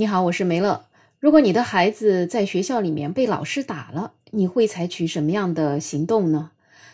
你好，我是梅乐。如果你的孩子在学校里面被老师打了，你会采取什么样的行动呢？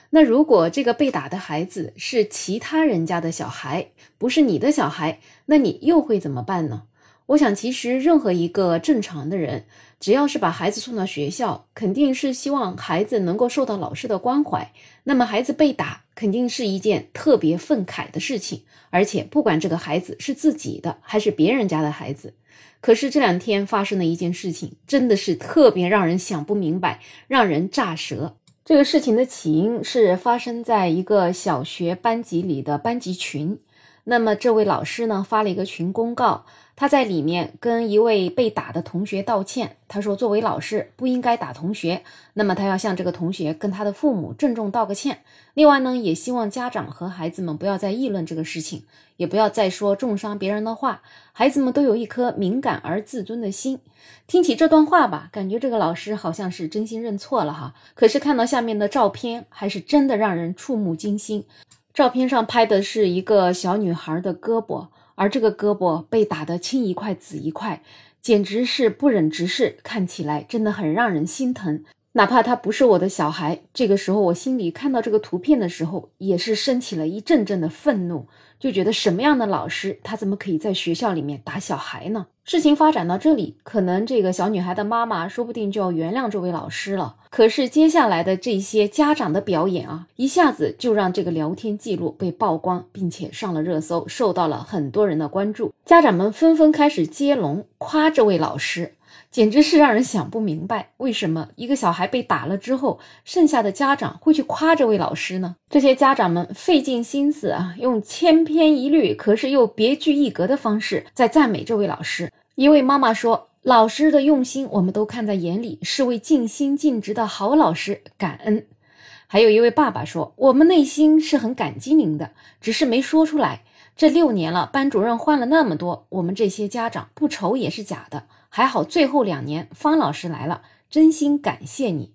那如果这个被打的孩子是其他人家的小孩，不是你的小孩，那你又会怎么办呢？我想，其实任何一个正常的人，只要是把孩子送到学校，肯定是希望孩子能够受到老师的关怀。那么，孩子被打肯定是一件特别愤慨的事情，而且不管这个孩子是自己的还是别人家的孩子。可是这两天发生的一件事情，真的是特别让人想不明白，让人炸舌。这个事情的起因是发生在一个小学班级里的班级群。那么这位老师呢发了一个群公告，他在里面跟一位被打的同学道歉。他说，作为老师不应该打同学，那么他要向这个同学跟他的父母郑重道个歉。另外呢，也希望家长和孩子们不要再议论这个事情，也不要再说重伤别人的话。孩子们都有一颗敏感而自尊的心。听起这段话吧，感觉这个老师好像是真心认错了哈。可是看到下面的照片，还是真的让人触目惊心。照片上拍的是一个小女孩的胳膊，而这个胳膊被打得青一块紫一块，简直是不忍直视，看起来真的很让人心疼。哪怕他不是我的小孩，这个时候我心里看到这个图片的时候，也是升起了一阵阵的愤怒。就觉得什么样的老师，他怎么可以在学校里面打小孩呢？事情发展到这里，可能这个小女孩的妈妈说不定就要原谅这位老师了。可是接下来的这些家长的表演啊，一下子就让这个聊天记录被曝光，并且上了热搜，受到了很多人的关注。家长们纷纷开始接龙夸这位老师。简直是让人想不明白，为什么一个小孩被打了之后，剩下的家长会去夸这位老师呢？这些家长们费尽心思啊，用千篇一律，可是又别具一格的方式在赞美这位老师。一位妈妈说：“老师的用心，我们都看在眼里，是位尽心尽职的好老师，感恩。”还有一位爸爸说：“我们内心是很感激您的，只是没说出来。这六年了，班主任换了那么多，我们这些家长不愁也是假的。”还好，最后两年方老师来了，真心感谢你。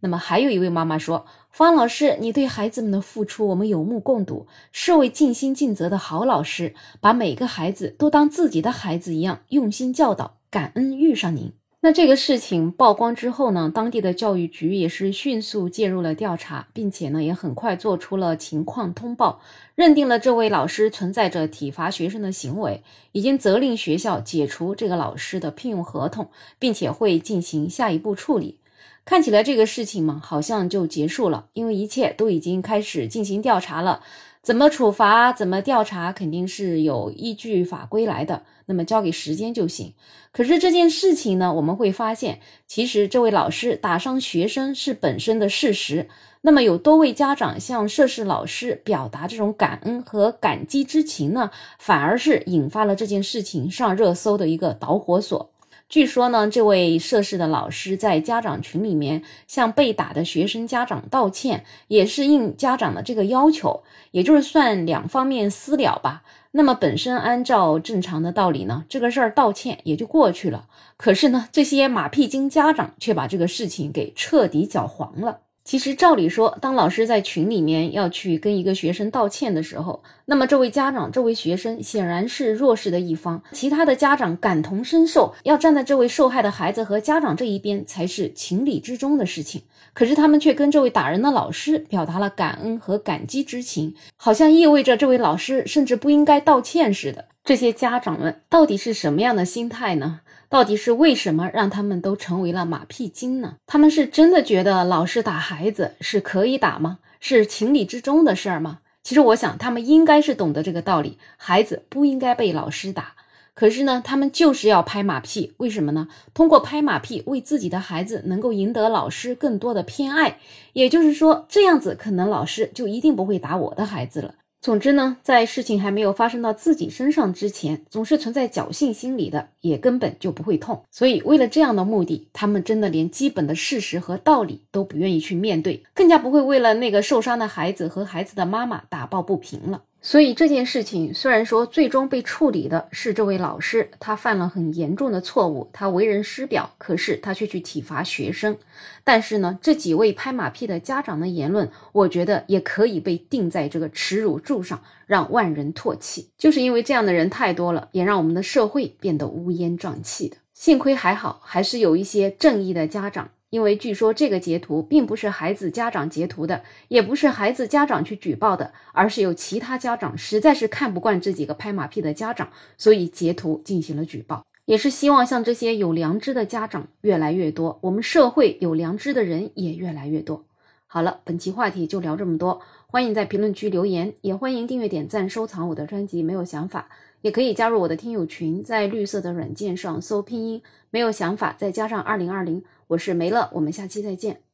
那么还有一位妈妈说：“方老师，你对孩子们的付出，我们有目共睹，是位尽心尽责的好老师，把每个孩子都当自己的孩子一样用心教导，感恩遇上您。”那这个事情曝光之后呢，当地的教育局也是迅速介入了调查，并且呢，也很快做出了情况通报，认定了这位老师存在着体罚学生的行为，已经责令学校解除这个老师的聘用合同，并且会进行下一步处理。看起来这个事情嘛，好像就结束了，因为一切都已经开始进行调查了。怎么处罚？怎么调查？肯定是有依据法规来的。那么交给时间就行。可是这件事情呢，我们会发现，其实这位老师打伤学生是本身的事实。那么有多位家长向涉事老师表达这种感恩和感激之情呢，反而是引发了这件事情上热搜的一个导火索。据说呢，这位涉事的老师在家长群里面向被打的学生家长道歉，也是应家长的这个要求，也就是算两方面私了吧。那么本身按照正常的道理呢，这个事儿道歉也就过去了。可是呢，这些马屁精家长却把这个事情给彻底搅黄了。其实照理说，当老师在群里面要去跟一个学生道歉的时候，那么这位家长、这位学生显然是弱势的一方，其他的家长感同身受，要站在这位受害的孩子和家长这一边才是情理之中的事情。可是他们却跟这位打人的老师表达了感恩和感激之情，好像意味着这位老师甚至不应该道歉似的。这些家长们到底是什么样的心态呢？到底是为什么让他们都成为了马屁精呢？他们是真的觉得老师打孩子是可以打吗？是情理之中的事儿吗？其实我想，他们应该是懂得这个道理，孩子不应该被老师打。可是呢，他们就是要拍马屁，为什么呢？通过拍马屁，为自己的孩子能够赢得老师更多的偏爱。也就是说，这样子可能老师就一定不会打我的孩子了。总之呢，在事情还没有发生到自己身上之前，总是存在侥幸心理的，也根本就不会痛。所以，为了这样的目的，他们真的连基本的事实和道理都不愿意去面对，更加不会为了那个受伤的孩子和孩子的妈妈打抱不平了。所以这件事情虽然说最终被处理的是这位老师，他犯了很严重的错误，他为人师表，可是他却去体罚学生。但是呢，这几位拍马屁的家长的言论，我觉得也可以被钉在这个耻辱柱上，让万人唾弃。就是因为这样的人太多了，也让我们的社会变得乌烟瘴气的。幸亏还好，还是有一些正义的家长。因为据说这个截图并不是孩子家长截图的，也不是孩子家长去举报的，而是有其他家长实在是看不惯这几个拍马屁的家长，所以截图进行了举报。也是希望像这些有良知的家长越来越多，我们社会有良知的人也越来越多。好了，本期话题就聊这么多，欢迎在评论区留言，也欢迎订阅、点赞、收藏我的专辑。没有想法，也可以加入我的听友群，在绿色的软件上搜拼音，没有想法再加上二零二零。我是梅乐，我们下期再见。